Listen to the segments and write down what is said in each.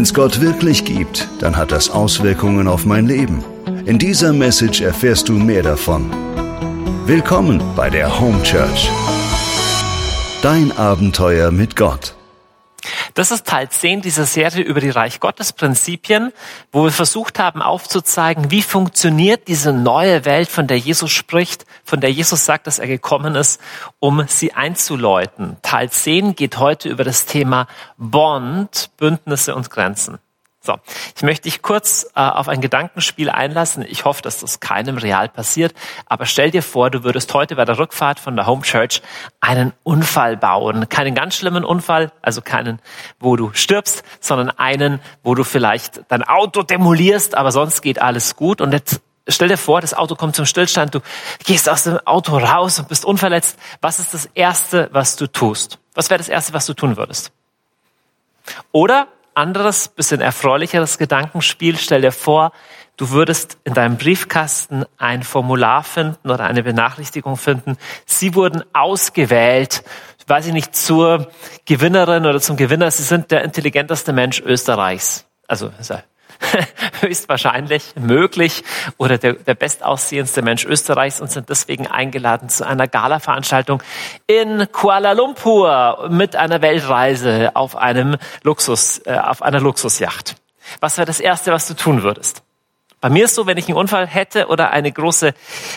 Wenn es Gott wirklich gibt, dann hat das Auswirkungen auf mein Leben. In dieser Message erfährst du mehr davon. Willkommen bei der Home Church. Dein Abenteuer mit Gott. Das ist Teil 10 dieser Serie über die Reich Gottes Prinzipien, wo wir versucht haben aufzuzeigen, wie funktioniert diese neue Welt, von der Jesus spricht, von der Jesus sagt, dass er gekommen ist, um sie einzuläuten. Teil 10 geht heute über das Thema Bond, Bündnisse und Grenzen. So, ich möchte dich kurz äh, auf ein Gedankenspiel einlassen. Ich hoffe, dass das keinem real passiert. Aber stell dir vor, du würdest heute bei der Rückfahrt von der Home Church einen Unfall bauen. Keinen ganz schlimmen Unfall, also keinen, wo du stirbst, sondern einen, wo du vielleicht dein Auto demolierst, aber sonst geht alles gut. Und jetzt stell dir vor, das Auto kommt zum Stillstand, du gehst aus dem Auto raus und bist unverletzt. Was ist das Erste, was du tust? Was wäre das Erste, was du tun würdest? Oder anderes, bisschen erfreulicheres Gedankenspiel. Stell dir vor, du würdest in deinem Briefkasten ein Formular finden oder eine Benachrichtigung finden. Sie wurden ausgewählt, weiß ich nicht, zur Gewinnerin oder zum Gewinner. Sie sind der intelligenteste Mensch Österreichs. Also höchstwahrscheinlich möglich oder der, der bestaussehendste Mensch Österreichs und sind deswegen eingeladen zu einer Gala-Veranstaltung in Kuala Lumpur mit einer Weltreise auf einem Luxus, äh, auf einer Luxusjacht. Was wäre das Erste, was du tun würdest? Bei mir ist so, wenn ich einen Unfall hätte oder eine große,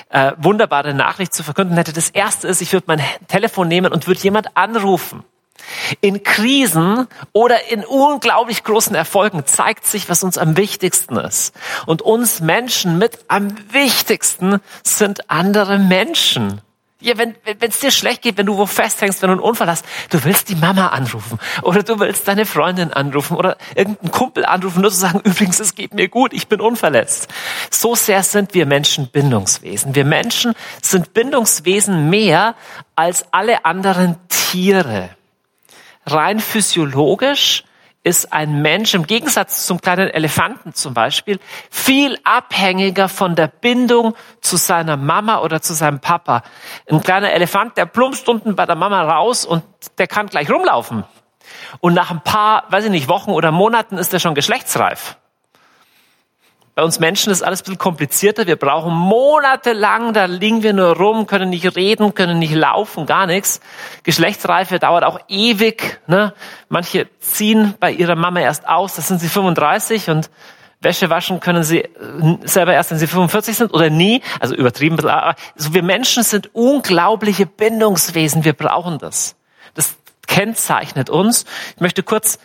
äh, wunderbare Nachricht zu verkünden hätte, das Erste ist, ich würde mein Telefon nehmen und würde jemand anrufen. In Krisen oder in unglaublich großen Erfolgen zeigt sich, was uns am wichtigsten ist. Und uns Menschen mit am wichtigsten sind andere Menschen. Ja, wenn es dir schlecht geht, wenn du wo festhängst, wenn du einen Unfall hast, du willst die Mama anrufen oder du willst deine Freundin anrufen oder irgendeinen Kumpel anrufen, nur zu sagen, übrigens, es geht mir gut, ich bin unverletzt. So sehr sind wir Menschen Bindungswesen. Wir Menschen sind Bindungswesen mehr als alle anderen Tiere rein physiologisch ist ein Mensch im Gegensatz zum kleinen Elefanten zum Beispiel viel abhängiger von der Bindung zu seiner Mama oder zu seinem Papa. Ein kleiner Elefant, der plumpst unten bei der Mama raus und der kann gleich rumlaufen. Und nach ein paar, weiß ich nicht, Wochen oder Monaten ist er schon geschlechtsreif. Bei uns Menschen ist alles ein bisschen komplizierter. Wir brauchen monatelang, da liegen wir nur rum, können nicht reden, können nicht laufen, gar nichts. Geschlechtsreife dauert auch ewig. Ne? Manche ziehen bei ihrer Mama erst aus, da sind sie 35 und Wäsche waschen können sie äh, selber erst, wenn sie 45 sind oder nie. Also übertrieben. Also wir Menschen sind unglaubliche Bindungswesen. Wir brauchen das. Das kennzeichnet uns. Ich möchte kurz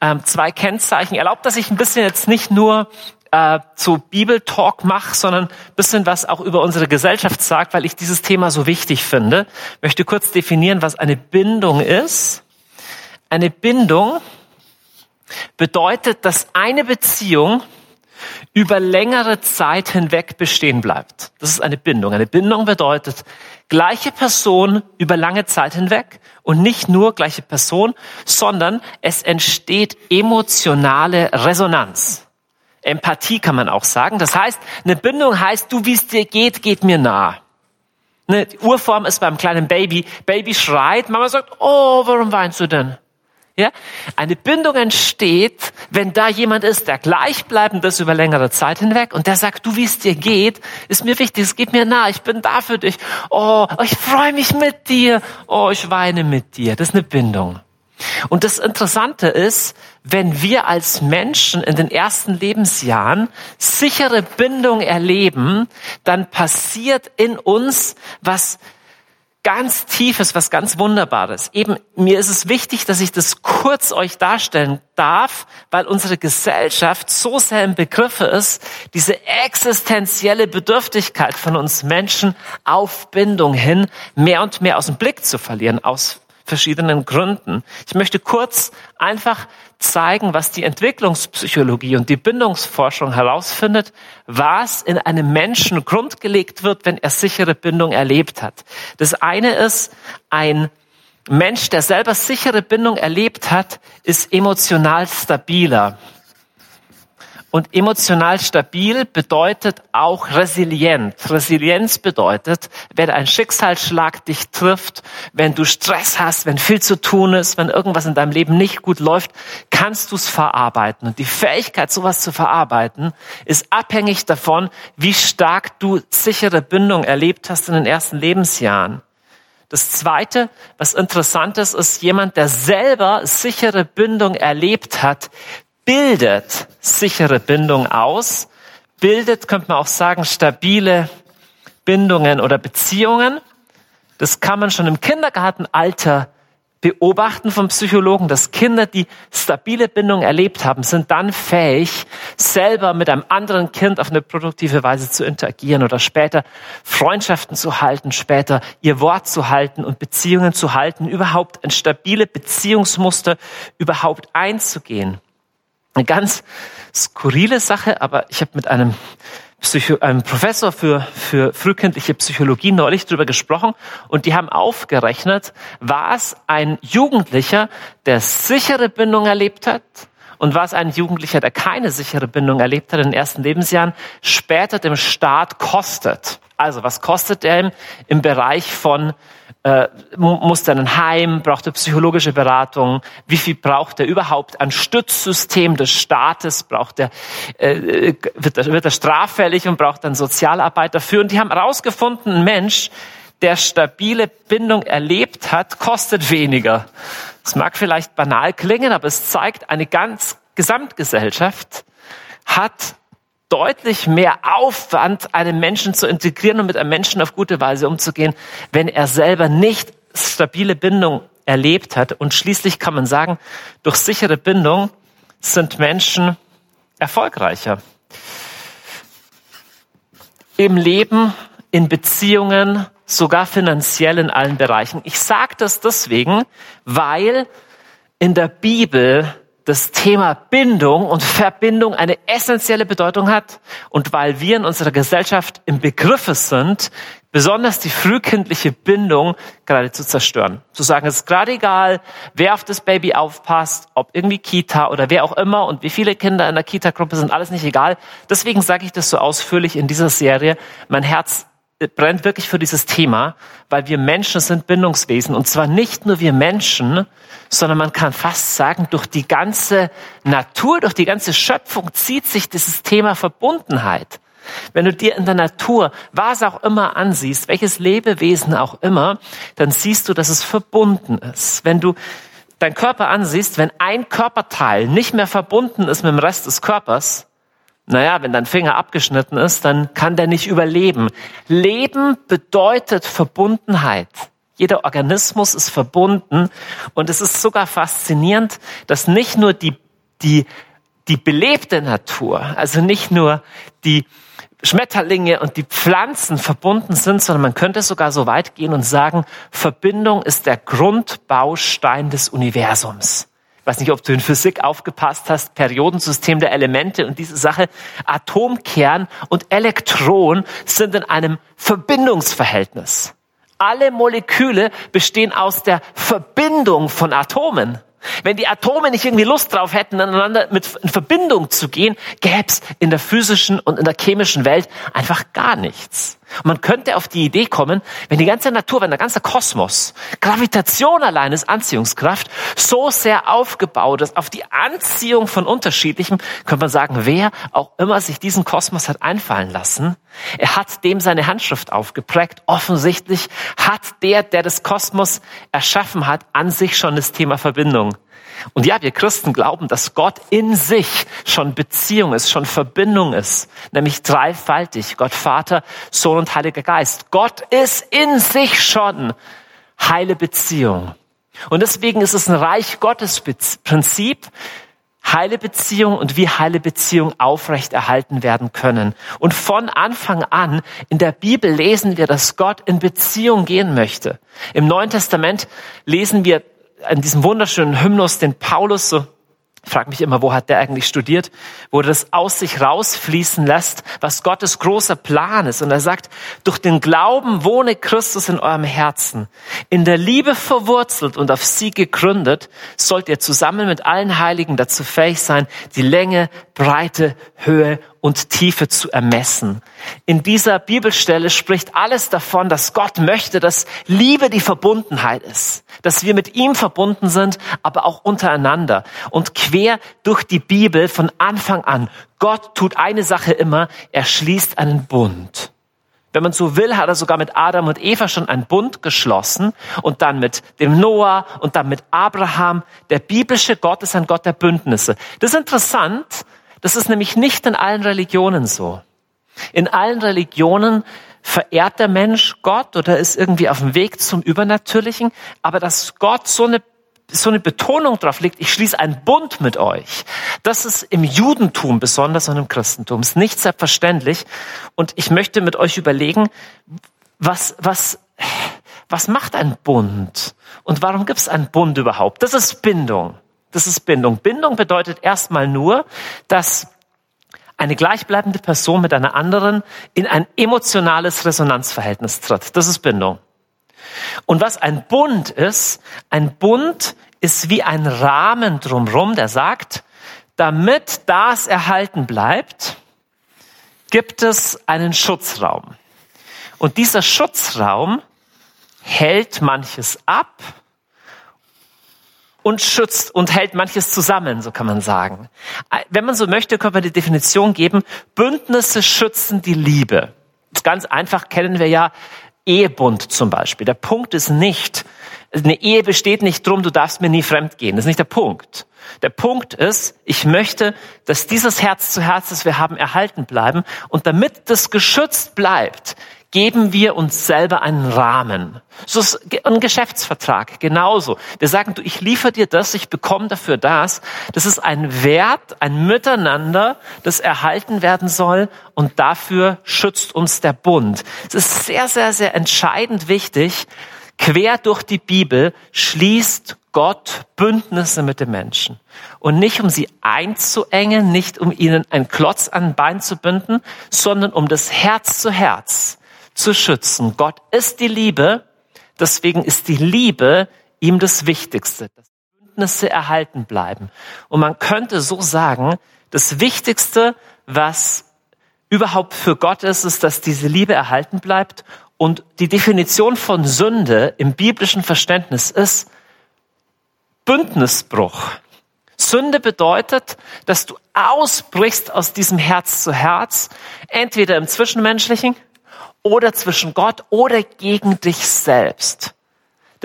ähm, zwei Kennzeichen. Erlaubt, dass ich ein bisschen jetzt nicht nur äh, zu Bibeltalk mache, sondern bisschen was auch über unsere Gesellschaft sagt, weil ich dieses Thema so wichtig finde. Möchte kurz definieren, was eine Bindung ist. Eine Bindung bedeutet, dass eine Beziehung über längere Zeit hinweg bestehen bleibt. Das ist eine Bindung. Eine Bindung bedeutet gleiche Person über lange Zeit hinweg und nicht nur gleiche Person, sondern es entsteht emotionale Resonanz. Empathie kann man auch sagen. Das heißt, eine Bindung heißt, du, wie es dir geht, geht mir nah. Eine Urform ist beim kleinen Baby. Baby schreit, Mama sagt, oh, warum weinst du denn? Ja? Eine Bindung entsteht, wenn da jemand ist, der gleichbleibend ist über längere Zeit hinweg und der sagt, du, wie es dir geht, ist mir wichtig, es geht mir nah, ich bin da für dich. Oh, ich freue mich mit dir. Oh, ich weine mit dir. Das ist eine Bindung. Und das Interessante ist, wenn wir als Menschen in den ersten Lebensjahren sichere Bindung erleben, dann passiert in uns was ganz Tiefes, was ganz Wunderbares. Eben, mir ist es wichtig, dass ich das kurz euch darstellen darf, weil unsere Gesellschaft so sehr im Begriffe ist, diese existenzielle Bedürftigkeit von uns Menschen auf Bindung hin mehr und mehr aus dem Blick zu verlieren, aus verschiedenen Gründen. Ich möchte kurz einfach zeigen, was die Entwicklungspsychologie und die Bindungsforschung herausfindet, was in einem Menschen grundgelegt wird, wenn er sichere Bindung erlebt hat. Das eine ist, ein Mensch, der selber sichere Bindung erlebt hat, ist emotional stabiler. Und emotional stabil bedeutet auch resilient. Resilienz bedeutet, wenn ein Schicksalsschlag dich trifft, wenn du Stress hast, wenn viel zu tun ist, wenn irgendwas in deinem Leben nicht gut läuft, kannst du es verarbeiten. Und die Fähigkeit, sowas zu verarbeiten, ist abhängig davon, wie stark du sichere Bindung erlebt hast in den ersten Lebensjahren. Das Zweite, was interessant ist, ist jemand, der selber sichere Bindung erlebt hat, bildet sichere Bindung aus, bildet, könnte man auch sagen, stabile Bindungen oder Beziehungen. Das kann man schon im Kindergartenalter beobachten vom Psychologen, dass Kinder, die stabile Bindung erlebt haben, sind dann fähig, selber mit einem anderen Kind auf eine produktive Weise zu interagieren oder später Freundschaften zu halten, später ihr Wort zu halten und Beziehungen zu halten, überhaupt ein stabile Beziehungsmuster überhaupt einzugehen. Eine ganz skurrile Sache, aber ich habe mit einem, Psycho, einem Professor für, für frühkindliche Psychologie neulich darüber gesprochen und die haben aufgerechnet, was ein Jugendlicher, der sichere Bindung erlebt hat, und was ein Jugendlicher, der keine sichere Bindung erlebt hat in den ersten Lebensjahren, später dem Staat kostet. Also was kostet er im Bereich von äh, muss er ein Heim, braucht er psychologische Beratung, wie viel braucht er überhaupt ein Stützsystem des Staates, braucht er, äh, wird, er, wird er straffällig und braucht dann Sozialarbeit dafür. Und die haben herausgefunden, ein Mensch, der stabile Bindung erlebt hat, kostet weniger. Das mag vielleicht banal klingen, aber es zeigt, eine ganz Gesamtgesellschaft hat deutlich mehr Aufwand, einen Menschen zu integrieren und mit einem Menschen auf gute Weise umzugehen, wenn er selber nicht stabile Bindung erlebt hat. Und schließlich kann man sagen, durch sichere Bindung sind Menschen erfolgreicher. Im Leben, in Beziehungen, sogar finanziell in allen Bereichen. Ich sage das deswegen, weil in der Bibel das Thema Bindung und Verbindung eine essentielle Bedeutung hat und weil wir in unserer Gesellschaft im Begriffe sind, besonders die frühkindliche Bindung gerade zu zerstören. Zu sagen, es ist gerade egal, wer auf das Baby aufpasst, ob irgendwie Kita oder wer auch immer und wie viele Kinder in der Kita-Gruppe sind, alles nicht egal. Deswegen sage ich das so ausführlich in dieser Serie. Mein Herz brennt wirklich für dieses Thema, weil wir Menschen sind Bindungswesen. Und zwar nicht nur wir Menschen, sondern man kann fast sagen, durch die ganze Natur, durch die ganze Schöpfung zieht sich dieses Thema Verbundenheit. Wenn du dir in der Natur was auch immer ansiehst, welches Lebewesen auch immer, dann siehst du, dass es verbunden ist. Wenn du deinen Körper ansiehst, wenn ein Körperteil nicht mehr verbunden ist mit dem Rest des Körpers, naja, wenn dein Finger abgeschnitten ist, dann kann der nicht überleben. Leben bedeutet Verbundenheit. Jeder Organismus ist verbunden und es ist sogar faszinierend, dass nicht nur die, die, die belebte Natur, also nicht nur die Schmetterlinge und die Pflanzen verbunden sind, sondern man könnte sogar so weit gehen und sagen, Verbindung ist der Grundbaustein des Universums weiß nicht, ob du in Physik aufgepasst hast, Periodensystem der Elemente und diese Sache, Atomkern und Elektron sind in einem Verbindungsverhältnis. Alle Moleküle bestehen aus der Verbindung von Atomen. Wenn die Atome nicht irgendwie Lust drauf hätten, aneinander mit in Verbindung zu gehen, gäbe es in der physischen und in der chemischen Welt einfach gar nichts. Und man könnte auf die Idee kommen, wenn die ganze Natur, wenn der ganze Kosmos, Gravitation allein ist Anziehungskraft, so sehr aufgebaut ist auf die Anziehung von Unterschiedlichem, könnte man sagen, wer auch immer sich diesen Kosmos hat einfallen lassen, er hat dem seine Handschrift aufgeprägt. Offensichtlich hat der, der das Kosmos erschaffen hat, an sich schon das Thema Verbindung. Und ja, wir Christen glauben, dass Gott in sich schon Beziehung ist, schon Verbindung ist, nämlich dreifaltig, Gott Vater, Sohn und Heiliger Geist. Gott ist in sich schon heile Beziehung. Und deswegen ist es ein Reich Gottes Prinzip, heile Beziehung und wie heile Beziehung aufrechterhalten werden können. Und von Anfang an in der Bibel lesen wir, dass Gott in Beziehung gehen möchte. Im Neuen Testament lesen wir in diesem wunderschönen Hymnus, den Paulus so Ich frage mich immer, wo hat der eigentlich studiert, wo er das aus sich rausfließen lässt, was Gottes großer Plan ist. Und er sagt, durch den Glauben wohne Christus in eurem Herzen. In der Liebe verwurzelt und auf sie gegründet, sollt ihr zusammen mit allen Heiligen dazu fähig sein, die Länge, Breite, Höhe und Tiefe zu ermessen. In dieser Bibelstelle spricht alles davon, dass Gott möchte, dass Liebe die Verbundenheit ist, dass wir mit ihm verbunden sind, aber auch untereinander. Und quer durch die Bibel von Anfang an, Gott tut eine Sache immer, er schließt einen Bund. Wenn man so will, hat er sogar mit Adam und Eva schon einen Bund geschlossen und dann mit dem Noah und dann mit Abraham. Der biblische Gott ist ein Gott der Bündnisse. Das ist interessant, das ist nämlich nicht in allen Religionen so. In allen Religionen verehrt der Mensch Gott oder ist irgendwie auf dem Weg zum Übernatürlichen, aber dass Gott so eine so eine Betonung drauf liegt, ich schließe einen Bund mit euch. Das ist im Judentum besonders und im Christentum. ist nicht selbstverständlich. Und ich möchte mit euch überlegen, was, was, was macht ein Bund? Und warum gibt es einen Bund überhaupt? Das ist Bindung. Das ist Bindung. Bindung bedeutet erstmal nur, dass eine gleichbleibende Person mit einer anderen in ein emotionales Resonanzverhältnis tritt. Das ist Bindung. Und was ein Bund ist, ein Bund ist wie ein Rahmen drumherum, der sagt, damit das erhalten bleibt, gibt es einen Schutzraum. Und dieser Schutzraum hält manches ab und schützt und hält manches zusammen, so kann man sagen. Wenn man so möchte, kann man die Definition geben, Bündnisse schützen die Liebe. Ganz einfach kennen wir ja Ehebund zum Beispiel. Der Punkt ist nicht, eine Ehe besteht nicht drum, du darfst mir nie fremd gehen. Das ist nicht der Punkt. Der Punkt ist, ich möchte, dass dieses Herz zu Herz, das wir haben, erhalten bleiben. Und damit das geschützt bleibt, geben wir uns selber einen Rahmen. So ist ein Geschäftsvertrag genauso. Wir sagen, du, ich liefere dir das, ich bekomme dafür das. Das ist ein Wert, ein Miteinander, das erhalten werden soll und dafür schützt uns der Bund. Es ist sehr, sehr, sehr entscheidend wichtig. Quer durch die Bibel schließt Gott Bündnisse mit den Menschen. Und nicht um sie einzuengen, nicht um ihnen einen Klotz an ein Bein zu binden, sondern um das Herz zu Herz zu schützen. Gott ist die Liebe, deswegen ist die Liebe ihm das Wichtigste, dass Bündnisse erhalten bleiben. Und man könnte so sagen, das Wichtigste, was überhaupt für Gott ist, ist, dass diese Liebe erhalten bleibt. Und die Definition von Sünde im biblischen Verständnis ist Bündnisbruch. Sünde bedeutet, dass du ausbrichst aus diesem Herz zu Herz, entweder im Zwischenmenschlichen oder zwischen Gott oder gegen dich selbst.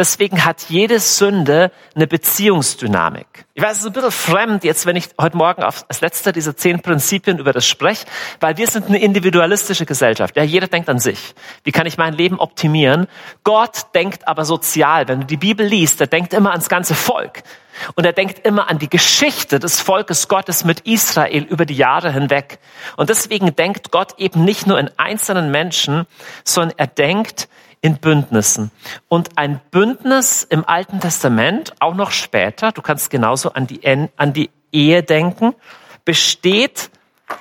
Deswegen hat jede Sünde eine Beziehungsdynamik. Ich weiß, es ist ein bisschen fremd jetzt, wenn ich heute Morgen auf, als letzter dieser zehn Prinzipien über das spreche, weil wir sind eine individualistische Gesellschaft. Ja, jeder denkt an sich. Wie kann ich mein Leben optimieren? Gott denkt aber sozial. Wenn du die Bibel liest, der denkt immer ans ganze Volk. Und er denkt immer an die Geschichte des Volkes Gottes mit Israel über die Jahre hinweg. Und deswegen denkt Gott eben nicht nur in einzelnen Menschen, sondern er denkt in Bündnissen. Und ein Bündnis im Alten Testament, auch noch später, du kannst genauso an die, an die Ehe denken, besteht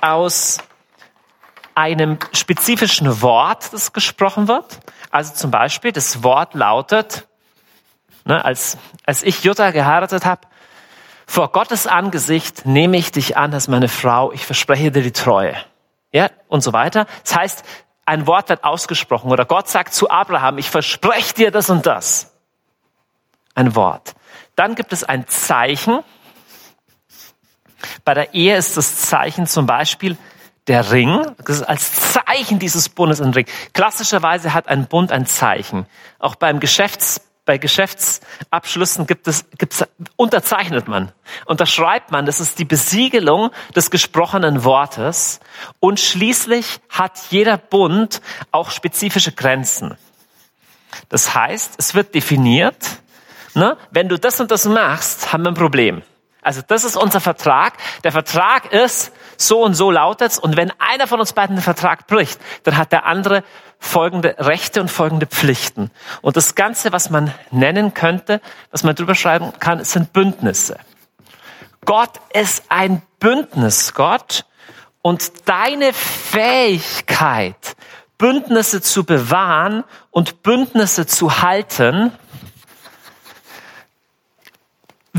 aus einem spezifischen Wort, das gesprochen wird. Also zum Beispiel, das Wort lautet, ne, als, als ich Jutta geheiratet habe, vor Gottes Angesicht nehme ich dich an als meine Frau, ich verspreche dir die Treue. Ja, und so weiter. Das heißt, ein Wort wird ausgesprochen oder Gott sagt zu Abraham, ich verspreche dir das und das. Ein Wort. Dann gibt es ein Zeichen. Bei der Ehe ist das Zeichen zum Beispiel der Ring. Das ist als Zeichen dieses Bundes ein Ring. Klassischerweise hat ein Bund ein Zeichen. Auch beim Geschäfts bei Geschäftsabschlüssen gibt es, gibt's, unterzeichnet man, unterschreibt man, das ist die Besiegelung des gesprochenen Wortes. Und schließlich hat jeder Bund auch spezifische Grenzen. Das heißt, es wird definiert, ne, wenn du das und das machst, haben wir ein Problem. Also das ist unser Vertrag. Der Vertrag ist, so und so lautet's. Und wenn einer von uns beiden den Vertrag bricht, dann hat der andere folgende Rechte und folgende Pflichten. Und das Ganze, was man nennen könnte, was man drüber schreiben kann, sind Bündnisse. Gott ist ein Bündnisgott und deine Fähigkeit, Bündnisse zu bewahren und Bündnisse zu halten,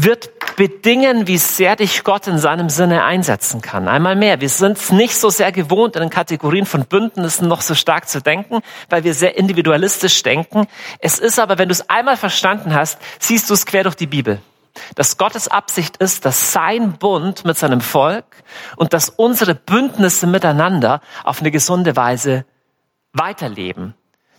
wird bedingen, wie sehr dich Gott in seinem Sinne einsetzen kann. Einmal mehr, wir sind es nicht so sehr gewohnt, in den Kategorien von Bündnissen noch so stark zu denken, weil wir sehr individualistisch denken. Es ist aber, wenn du es einmal verstanden hast, siehst du es quer durch die Bibel. Dass Gottes Absicht ist, dass sein Bund mit seinem Volk und dass unsere Bündnisse miteinander auf eine gesunde Weise weiterleben.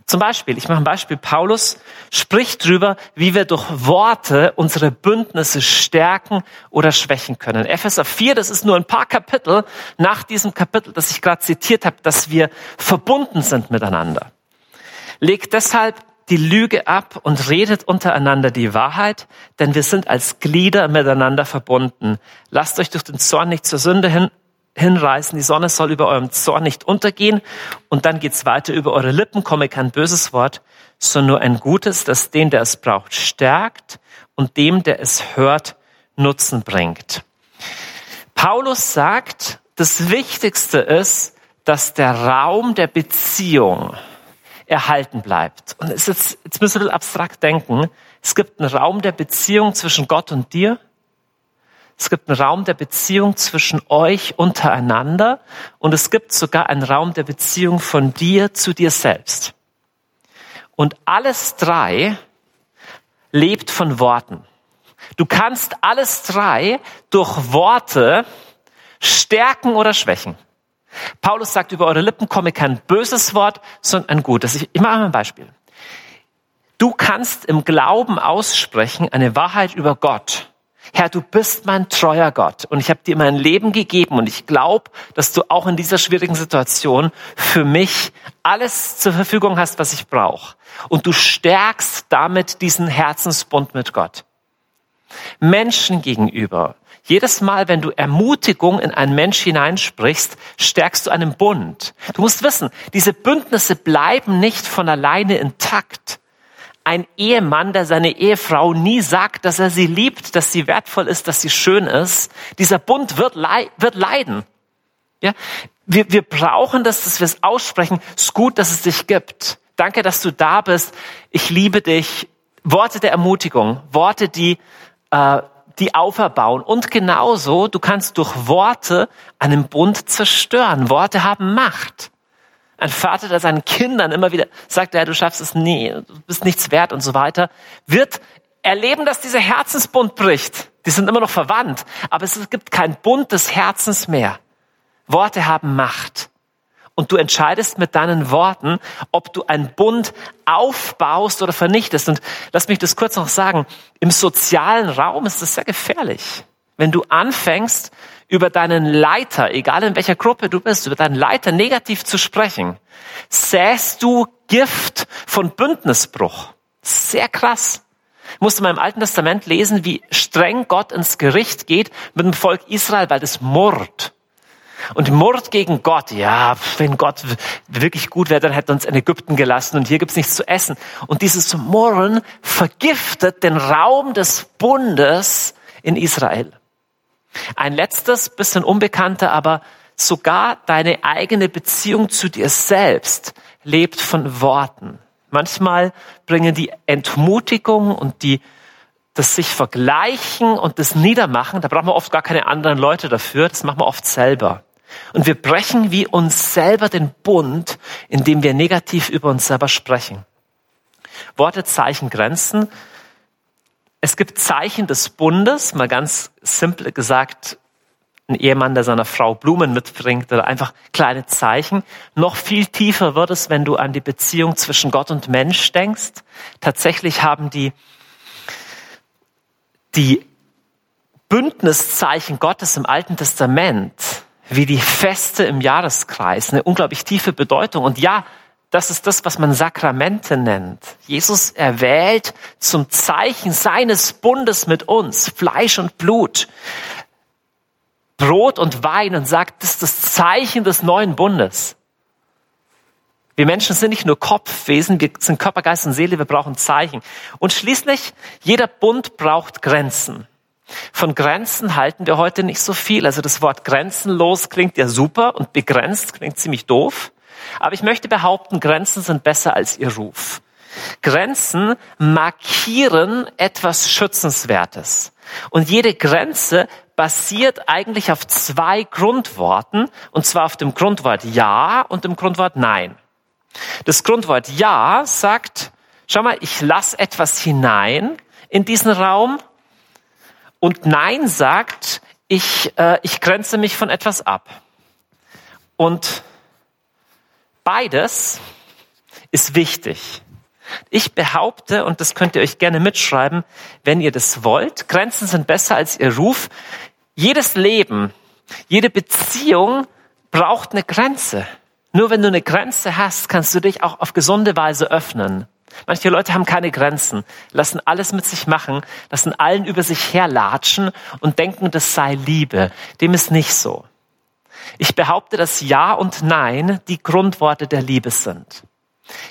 Zum Beispiel, ich mache ein Beispiel, Paulus spricht drüber, wie wir durch Worte unsere Bündnisse stärken oder schwächen können. Epheser 4, das ist nur ein paar Kapitel nach diesem Kapitel, das ich gerade zitiert habe, dass wir verbunden sind miteinander. Legt deshalb die Lüge ab und redet untereinander die Wahrheit, denn wir sind als Glieder miteinander verbunden. Lasst euch durch den Zorn nicht zur Sünde hin hinreißen, die Sonne soll über eurem Zorn nicht untergehen. Und dann geht's weiter, über eure Lippen komme kein böses Wort, sondern nur ein gutes, das den, der es braucht, stärkt und dem, der es hört, Nutzen bringt. Paulus sagt, das Wichtigste ist, dass der Raum der Beziehung erhalten bleibt. Und jetzt, jetzt müssen wir abstrakt denken. Es gibt einen Raum der Beziehung zwischen Gott und dir es gibt einen Raum der Beziehung zwischen euch untereinander und es gibt sogar einen Raum der Beziehung von dir zu dir selbst. Und alles drei lebt von Worten. Du kannst alles drei durch Worte stärken oder schwächen. Paulus sagt, über eure Lippen komme kein böses Wort, sondern ein gutes. Ich, ich mache mal ein Beispiel. Du kannst im Glauben aussprechen eine Wahrheit über Gott Herr, du bist mein treuer Gott und ich habe dir mein Leben gegeben und ich glaube, dass du auch in dieser schwierigen Situation für mich alles zur Verfügung hast, was ich brauche. Und du stärkst damit diesen Herzensbund mit Gott. Menschen gegenüber. Jedes Mal, wenn du Ermutigung in einen Mensch hineinsprichst, stärkst du einen Bund. Du musst wissen, diese Bündnisse bleiben nicht von alleine intakt ein Ehemann, der seine Ehefrau nie sagt, dass er sie liebt, dass sie wertvoll ist, dass sie schön ist, dieser Bund wird, leid, wird leiden. Ja? Wir, wir brauchen das, dass wir es aussprechen. Es ist gut, dass es dich gibt. Danke, dass du da bist. Ich liebe dich. Worte der Ermutigung, Worte, die, äh, die auferbauen. Und genauso, du kannst durch Worte einen Bund zerstören. Worte haben Macht. Ein Vater, der seinen Kindern immer wieder sagt, ja, du schaffst es nie, du bist nichts wert und so weiter, wird erleben, dass dieser Herzensbund bricht. Die sind immer noch verwandt, aber es gibt keinen Bund des Herzens mehr. Worte haben Macht. Und du entscheidest mit deinen Worten, ob du einen Bund aufbaust oder vernichtest. Und lass mich das kurz noch sagen. Im sozialen Raum ist das sehr gefährlich. Wenn du anfängst, über deinen Leiter, egal in welcher Gruppe du bist, über deinen Leiter negativ zu sprechen, säst du Gift von Bündnisbruch. Sehr krass. Ich musste mal im Alten Testament lesen, wie streng Gott ins Gericht geht mit dem Volk Israel, weil das Mord. Und Mord gegen Gott, ja, wenn Gott wirklich gut wäre, dann hätte er uns in Ägypten gelassen und hier gibt's nichts zu essen. Und dieses Murren vergiftet den Raum des Bundes in Israel. Ein letztes, bisschen unbekannter, aber sogar deine eigene Beziehung zu dir selbst lebt von Worten. Manchmal bringen die Entmutigung und die das sich vergleichen und das Niedermachen, da brauchen wir oft gar keine anderen Leute dafür, das machen wir oft selber. Und wir brechen wie uns selber den Bund, indem wir negativ über uns selber sprechen. Worte, Zeichen, Grenzen es gibt Zeichen des Bundes, mal ganz simpel gesagt, ein Ehemann, der seiner Frau Blumen mitbringt oder einfach kleine Zeichen. Noch viel tiefer wird es, wenn du an die Beziehung zwischen Gott und Mensch denkst. Tatsächlich haben die, die Bündniszeichen Gottes im Alten Testament, wie die Feste im Jahreskreis, eine unglaublich tiefe Bedeutung. Und ja, das ist das, was man Sakramente nennt. Jesus erwählt zum Zeichen seines Bundes mit uns Fleisch und Blut, Brot und Wein und sagt, das ist das Zeichen des neuen Bundes. Wir Menschen sind nicht nur Kopfwesen, wir sind Körper, Geist und Seele, wir brauchen Zeichen. Und schließlich, jeder Bund braucht Grenzen. Von Grenzen halten wir heute nicht so viel. Also das Wort grenzenlos klingt ja super und begrenzt klingt ziemlich doof. Aber ich möchte behaupten, Grenzen sind besser als ihr Ruf. Grenzen markieren etwas Schützenswertes. Und jede Grenze basiert eigentlich auf zwei Grundworten, und zwar auf dem Grundwort Ja und dem Grundwort Nein. Das Grundwort Ja sagt, schau mal, ich lasse etwas hinein in diesen Raum und Nein sagt, ich, äh, ich grenze mich von etwas ab. Und beides ist wichtig. Ich behaupte, und das könnt ihr euch gerne mitschreiben, wenn ihr das wollt, Grenzen sind besser als ihr Ruf. Jedes Leben, jede Beziehung braucht eine Grenze. Nur wenn du eine Grenze hast, kannst du dich auch auf gesunde Weise öffnen. Manche Leute haben keine Grenzen, lassen alles mit sich machen, lassen allen über sich herlatschen und denken, das sei Liebe. Dem ist nicht so. Ich behaupte, dass Ja und Nein die Grundworte der Liebe sind.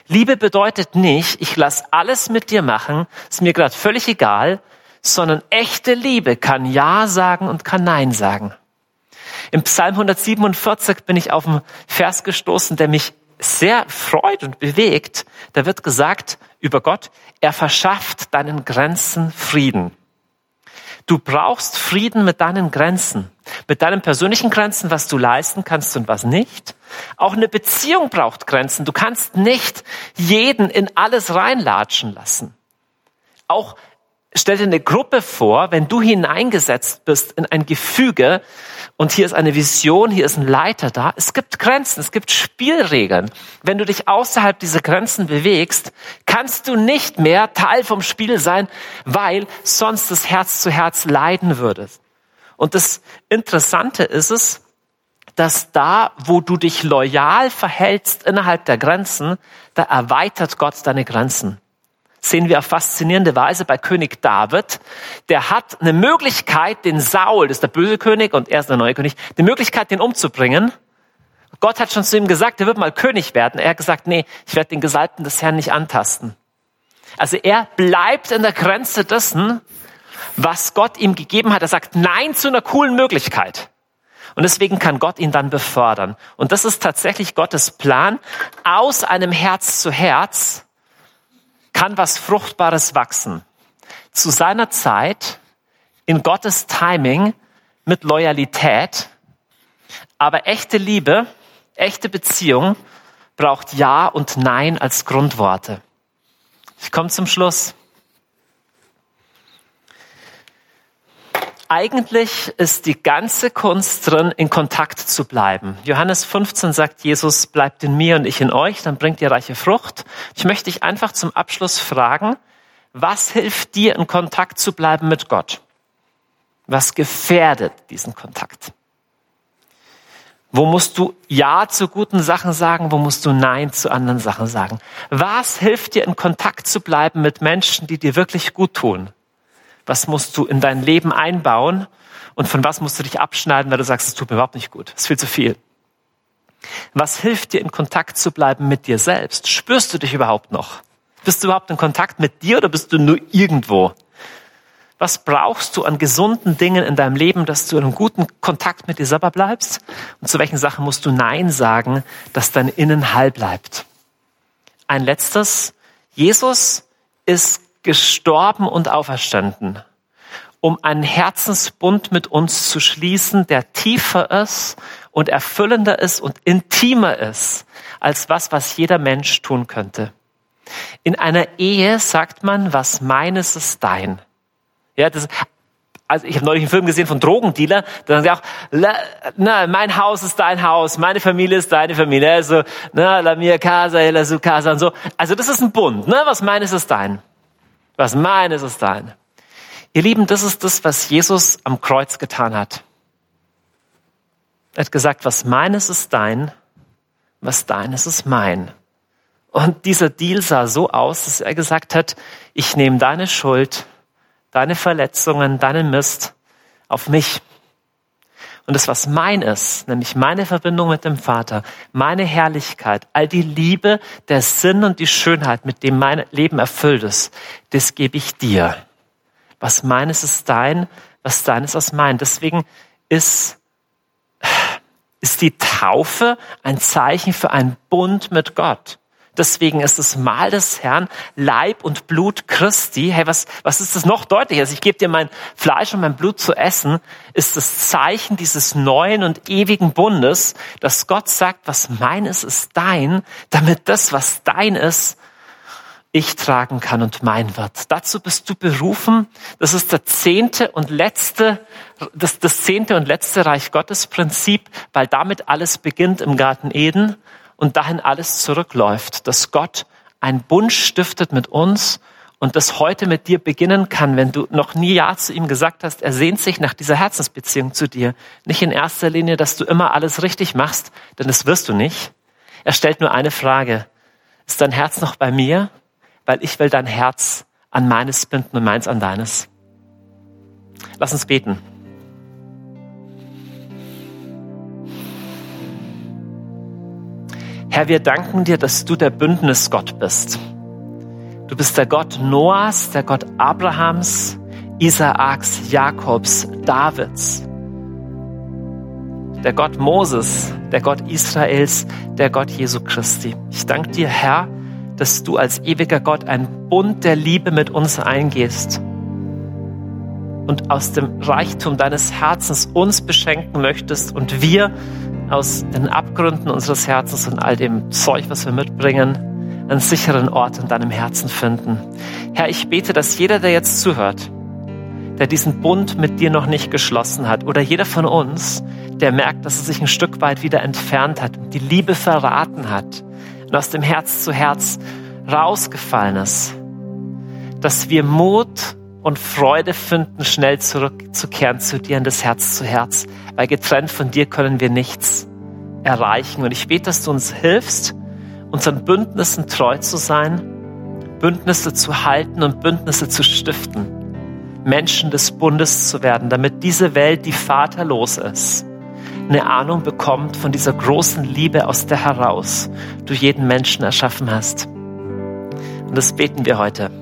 Liebe bedeutet nicht, ich lasse alles mit dir machen, ist mir gerade völlig egal, sondern echte Liebe kann Ja sagen und kann Nein sagen. Im Psalm 147 bin ich auf einen Vers gestoßen, der mich sehr freut und bewegt. Da wird gesagt über Gott, er verschafft deinen Grenzen Frieden. Du brauchst Frieden mit deinen Grenzen, mit deinen persönlichen Grenzen, was du leisten kannst und was nicht. Auch eine Beziehung braucht Grenzen. Du kannst nicht jeden in alles reinlatschen lassen. Auch stell dir eine Gruppe vor, wenn du hineingesetzt bist in ein Gefüge und hier ist eine Vision, hier ist ein Leiter da. Es gibt Grenzen, es gibt Spielregeln. Wenn du dich außerhalb dieser Grenzen bewegst, kannst du nicht mehr Teil vom Spiel sein, weil sonst das Herz zu Herz leiden würdest. Und das Interessante ist es, dass da, wo du dich loyal verhältst innerhalb der Grenzen, da erweitert Gott deine Grenzen sehen wir auf faszinierende Weise bei König David. Der hat eine Möglichkeit, den Saul, das ist der böse König und er ist der neue König, die Möglichkeit, den umzubringen. Gott hat schon zu ihm gesagt, er wird mal König werden. Er hat gesagt, nee, ich werde den Gesalbten des Herrn nicht antasten. Also er bleibt in der Grenze dessen, was Gott ihm gegeben hat. Er sagt Nein zu einer coolen Möglichkeit. Und deswegen kann Gott ihn dann befördern. Und das ist tatsächlich Gottes Plan, aus einem Herz zu Herz kann was Fruchtbares wachsen. Zu seiner Zeit, in Gottes Timing, mit Loyalität. Aber echte Liebe, echte Beziehung braucht Ja und Nein als Grundworte. Ich komme zum Schluss. Eigentlich ist die ganze Kunst drin, in Kontakt zu bleiben. Johannes 15 sagt Jesus, bleibt in mir und ich in euch, dann bringt ihr reiche Frucht. Ich möchte dich einfach zum Abschluss fragen, was hilft dir, in Kontakt zu bleiben mit Gott? Was gefährdet diesen Kontakt? Wo musst du Ja zu guten Sachen sagen? Wo musst du Nein zu anderen Sachen sagen? Was hilft dir, in Kontakt zu bleiben mit Menschen, die dir wirklich gut tun? Was musst du in dein Leben einbauen? Und von was musst du dich abschneiden, weil du sagst, es tut mir überhaupt nicht gut. Es ist viel zu viel. Was hilft dir, in Kontakt zu bleiben mit dir selbst? Spürst du dich überhaupt noch? Bist du überhaupt in Kontakt mit dir oder bist du nur irgendwo? Was brauchst du an gesunden Dingen in deinem Leben, dass du in einem guten Kontakt mit dir selber bleibst? Und zu welchen Sachen musst du Nein sagen, dass dein Innen heil bleibt? Ein letztes. Jesus ist gestorben und auferstanden, um einen Herzensbund mit uns zu schließen, der tiefer ist und erfüllender ist und intimer ist als was, was jeder Mensch tun könnte. In einer Ehe sagt man, was meines ist dein. Ja, das, also ich habe neulich einen Film gesehen von Drogendealer, da sagen sie auch, na, mein Haus ist dein Haus, meine Familie ist deine Familie, also, na, la mia casa, la su casa und so. Also das ist ein Bund, ne, was meines ist dein. Was meines ist dein. Ihr Lieben, das ist das, was Jesus am Kreuz getan hat. Er hat gesagt, was meines ist dein, was deines ist mein. Und dieser Deal sah so aus, dass er gesagt hat, ich nehme deine Schuld, deine Verletzungen, deinen Mist auf mich. Und das, was mein ist, nämlich meine Verbindung mit dem Vater, meine Herrlichkeit, all die Liebe, der Sinn und die Schönheit, mit dem mein Leben erfüllt ist, das gebe ich dir. Was meines ist dein, was dein ist, mein. Deswegen ist, ist die Taufe ein Zeichen für einen Bund mit Gott. Deswegen ist das Mahl des Herrn Leib und Blut Christi. Hey, was, was ist das noch deutlicher? Also ich gebe dir mein Fleisch und mein Blut zu essen, ist das Zeichen dieses neuen und ewigen Bundes, dass Gott sagt, was mein ist, ist dein, damit das, was dein ist, ich tragen kann und mein wird. Dazu bist du berufen. Das ist der zehnte und letzte, das, das zehnte und letzte Reich Gottes Prinzip, weil damit alles beginnt im Garten Eden und dahin alles zurückläuft, dass Gott einen Bund stiftet mit uns und das heute mit dir beginnen kann, wenn du noch nie Ja zu ihm gesagt hast, er sehnt sich nach dieser Herzensbeziehung zu dir. Nicht in erster Linie, dass du immer alles richtig machst, denn das wirst du nicht. Er stellt nur eine Frage. Ist dein Herz noch bei mir? Weil ich will dein Herz an meines binden und meins an deines. Lass uns beten. Herr, wir danken dir, dass du der Bündnisgott bist. Du bist der Gott Noahs, der Gott Abrahams, Isaaks, Jakobs, Davids. Der Gott Moses, der Gott Israels, der Gott Jesu Christi. Ich danke dir, Herr, dass du als ewiger Gott einen Bund der Liebe mit uns eingehst und aus dem Reichtum deines Herzens uns beschenken möchtest und wir aus den Abgründen unseres Herzens und all dem Zeug, was wir mitbringen, einen sicheren Ort in deinem Herzen finden. Herr, ich bete, dass jeder, der jetzt zuhört, der diesen Bund mit dir noch nicht geschlossen hat, oder jeder von uns, der merkt, dass er sich ein Stück weit wieder entfernt hat die Liebe verraten hat und aus dem Herz zu Herz rausgefallen ist, dass wir Mut und Freude finden, schnell zurückzukehren zu dir in das Herz zu Herz, weil getrennt von dir können wir nichts erreichen. Und ich bete, dass du uns hilfst, unseren Bündnissen treu zu sein, Bündnisse zu halten und Bündnisse zu stiften, Menschen des Bundes zu werden, damit diese Welt, die vaterlos ist, eine Ahnung bekommt von dieser großen Liebe, aus der heraus du jeden Menschen erschaffen hast. Und das beten wir heute.